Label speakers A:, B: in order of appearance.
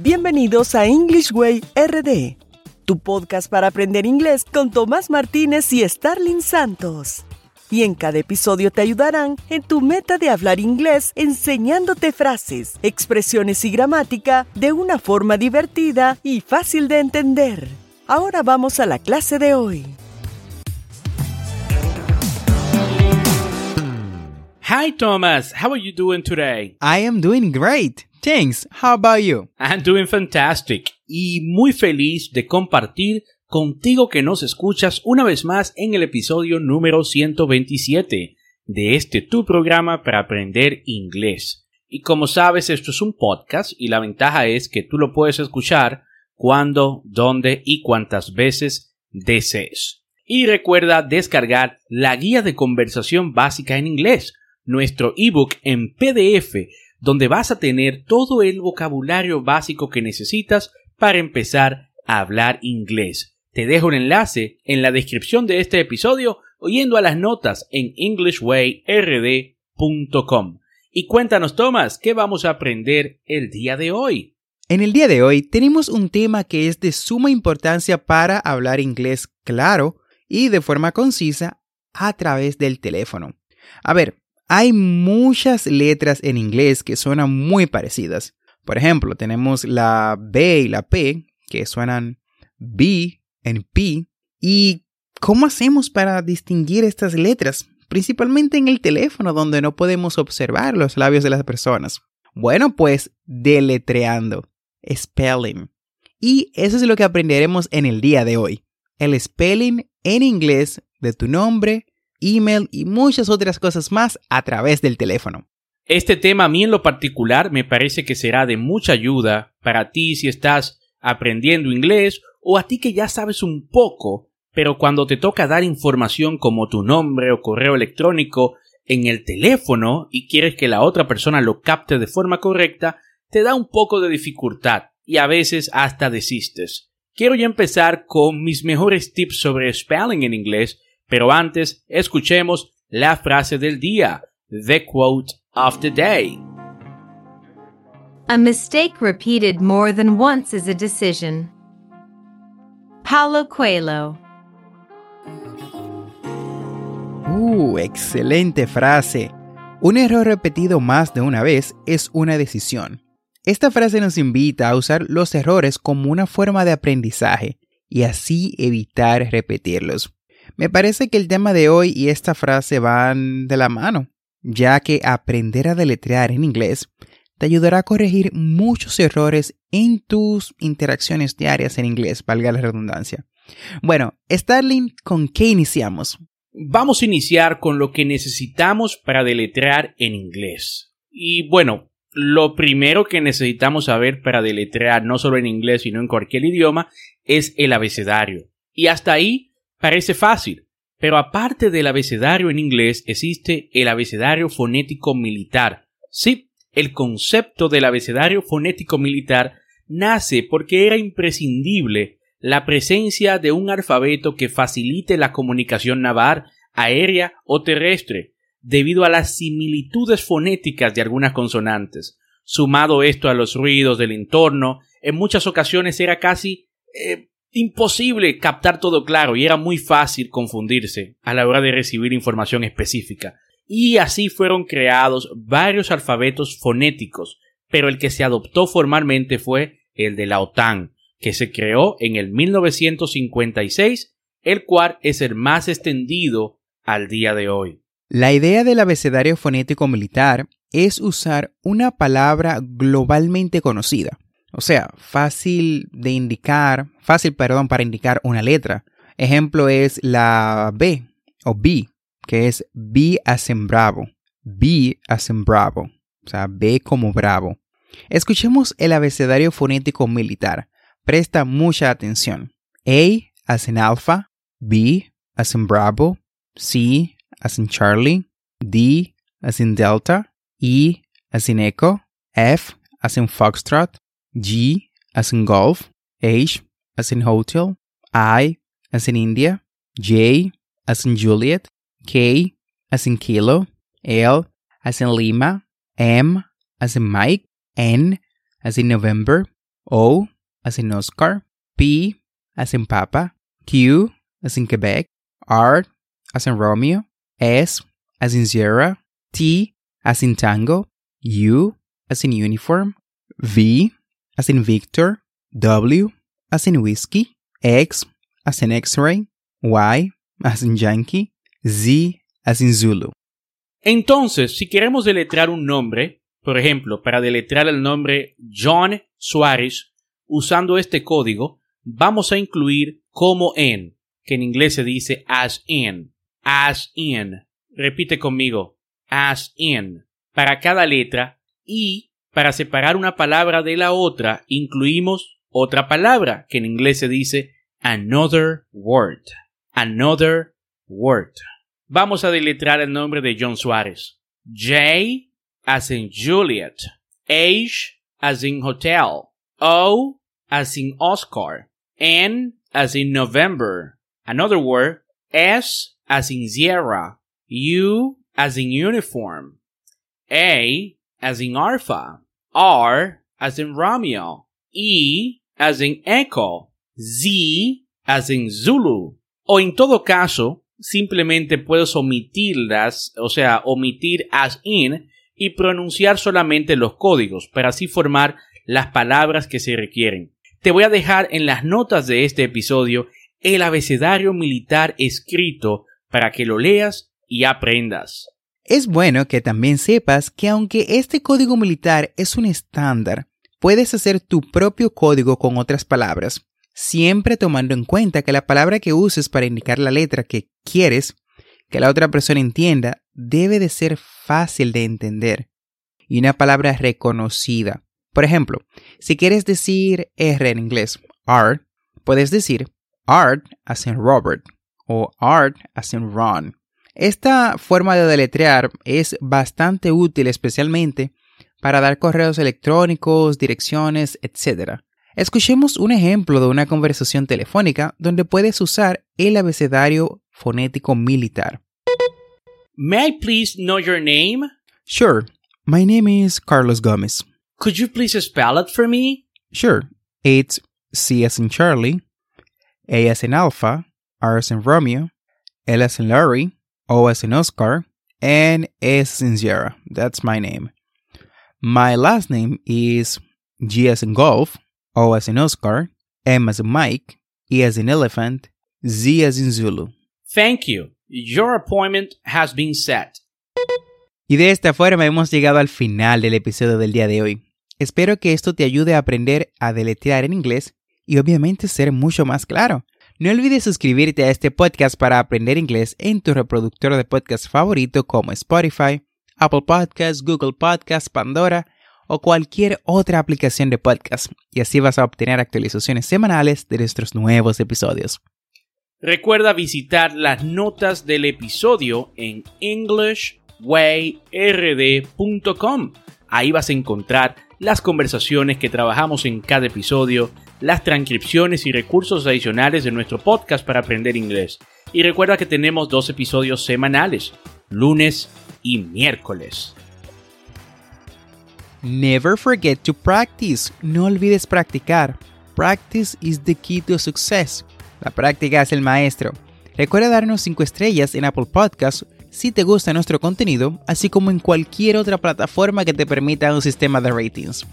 A: Bienvenidos a English Way RD, tu podcast para aprender inglés con Tomás Martínez y Starling Santos. Y en cada episodio te ayudarán en tu meta de hablar inglés enseñándote frases, expresiones y gramática de una forma divertida y fácil de entender. Ahora vamos a la clase de hoy.
B: Hi, Thomas. How are you doing today?
C: I am doing great. Thanks. How about you?
B: I'm doing fantastic. Y muy feliz de compartir contigo que nos escuchas una vez más en el episodio número 127 de este tu programa para aprender inglés. Y como sabes, esto es un podcast y la ventaja es que tú lo puedes escuchar cuando, dónde y cuántas veces desees. Y recuerda descargar la guía de conversación básica en inglés, nuestro ebook en PDF donde vas a tener todo el vocabulario básico que necesitas para empezar a hablar inglés. Te dejo un enlace en la descripción de este episodio oyendo a las notas en englishwayrd.com. Y cuéntanos, Tomás, ¿qué vamos a aprender el día de hoy?
C: En el día de hoy tenemos un tema que es de suma importancia para hablar inglés claro y de forma concisa a través del teléfono. A ver, hay muchas letras en inglés que suenan muy parecidas. Por ejemplo, tenemos la B y la P que suenan B en P. ¿Y cómo hacemos para distinguir estas letras? Principalmente en el teléfono donde no podemos observar los labios de las personas. Bueno, pues deletreando, spelling. Y eso es lo que aprenderemos en el día de hoy. El spelling en inglés de tu nombre, email y muchas otras cosas más a través del teléfono.
B: Este tema a mí en lo particular me parece que será de mucha ayuda para ti si estás aprendiendo inglés o a ti que ya sabes un poco, pero cuando te toca dar información como tu nombre o correo electrónico en el teléfono y quieres que la otra persona lo capte de forma correcta, te da un poco de dificultad y a veces hasta desistes. Quiero ya empezar con mis mejores tips sobre spelling en inglés pero antes, escuchemos la frase del día, the quote of the day.
D: A mistake repeated more than once is a decision. Paulo Coelho.
C: Uh, excelente frase. Un error repetido más de una vez es una decisión. Esta frase nos invita a usar los errores como una forma de aprendizaje y así evitar repetirlos. Me parece que el tema de hoy y esta frase van de la mano, ya que aprender a deletrear en inglés te ayudará a corregir muchos errores en tus interacciones diarias en inglés, valga la redundancia. Bueno, Starling, ¿con qué iniciamos?
B: Vamos a iniciar con lo que necesitamos para deletrear en inglés. Y bueno, lo primero que necesitamos saber para deletrear no solo en inglés, sino en cualquier idioma, es el abecedario. Y hasta ahí Parece fácil, pero aparte del abecedario en inglés existe el abecedario fonético militar. Sí, el concepto del abecedario fonético militar nace porque era imprescindible la presencia de un alfabeto que facilite la comunicación naval, aérea o terrestre, debido a las similitudes fonéticas de algunas consonantes. Sumado esto a los ruidos del entorno, en muchas ocasiones era casi eh, imposible captar todo claro y era muy fácil confundirse a la hora de recibir información específica. Y así fueron creados varios alfabetos fonéticos, pero el que se adoptó formalmente fue el de la OTAN, que se creó en el 1956, el cual es el más extendido al día de hoy.
C: La idea del abecedario fonético militar es usar una palabra globalmente conocida, o sea, fácil de indicar, fácil, perdón, para indicar una letra. Ejemplo es la B o B, que es B as in bravo. B as in bravo. O sea, B como bravo. Escuchemos el abecedario fonético militar. Presta mucha atención. A as in alpha, B as in bravo, C as in Charlie, D as in delta, E as in echo, F as in foxtrot, G as in golf, H as in hotel, I as in India, J as in Juliet, K as in kilo, L as in Lima, M as in Mike, N as in November, O as in Oscar, P as in Papa, Q as in Quebec, R as in Romeo, S as in Sierra, T as in Tango, U as in Uniform, V as in Victor, W as in Whiskey, X as in X-Ray, Y as in Yankee, Z as in Zulu.
B: Entonces, si queremos deletrear un nombre, por ejemplo, para deletrear el nombre John Suárez, usando este código, vamos a incluir como en, que en inglés se dice as in, as in. Repite conmigo, as in. Para cada letra y para separar una palabra de la otra, incluimos otra palabra, que en inglés se dice another word. Another word. Vamos a deletrear el nombre de John Suárez. J as in Juliet. H as in hotel. O as in Oscar. N as in November. Another word. S as in Sierra. U as in uniform. A as in Alpha. R as in Romeo. E as in Echo. Z as in Zulu. O en todo caso, simplemente puedes omitirlas, o sea, omitir as in y pronunciar solamente los códigos para así formar las palabras que se requieren. Te voy a dejar en las notas de este episodio el abecedario militar escrito para que lo leas y aprendas.
C: Es bueno que también sepas que aunque este código militar es un estándar, puedes hacer tu propio código con otras palabras siempre tomando en cuenta que la palabra que uses para indicar la letra que quieres que la otra persona entienda debe de ser fácil de entender y una palabra reconocida. Por ejemplo, si quieres decir R en inglés, art, puedes decir art as in Robert o art as in Ron. Esta forma de deletrear es bastante útil especialmente para dar correos electrónicos, direcciones, etc. Escuchemos un ejemplo de una conversación telefónica donde puedes usar el abecedario fonético militar.
B: May I please know your name?
C: Sure. My name is Carlos Gomez.
B: Could you please spell it for me?
C: Sure. It's C as in Charlie, A as in Alpha, R as in Romeo, L as in Larry, O as in Oscar, and S in Sierra. That's my name. My last name is G as in Golf, O as in Oscar, M as in Mike, E as in Elephant, Z as in Zulu.
B: Thank you. Your appointment has been set.
C: Y de esta forma hemos llegado al final del episodio del día de hoy. Espero que esto te ayude a aprender a deletrear en inglés y obviamente ser mucho más claro. No olvides suscribirte a este podcast para aprender inglés en tu reproductor de podcast favorito como Spotify, Apple Podcasts, Google Podcasts, Pandora o cualquier otra aplicación de podcast y así vas a obtener actualizaciones semanales de nuestros nuevos episodios.
B: Recuerda visitar las notas del episodio en englishwayrd.com. Ahí vas a encontrar las conversaciones que trabajamos en cada episodio, las transcripciones y recursos adicionales de nuestro podcast para aprender inglés. Y recuerda que tenemos dos episodios semanales, lunes y miércoles.
C: Never forget to practice. No olvides practicar. Practice is the key to success. La práctica es el maestro. Recuerda darnos 5 estrellas en Apple Podcasts si te gusta nuestro contenido, así como en cualquier otra plataforma que te permita un sistema de ratings.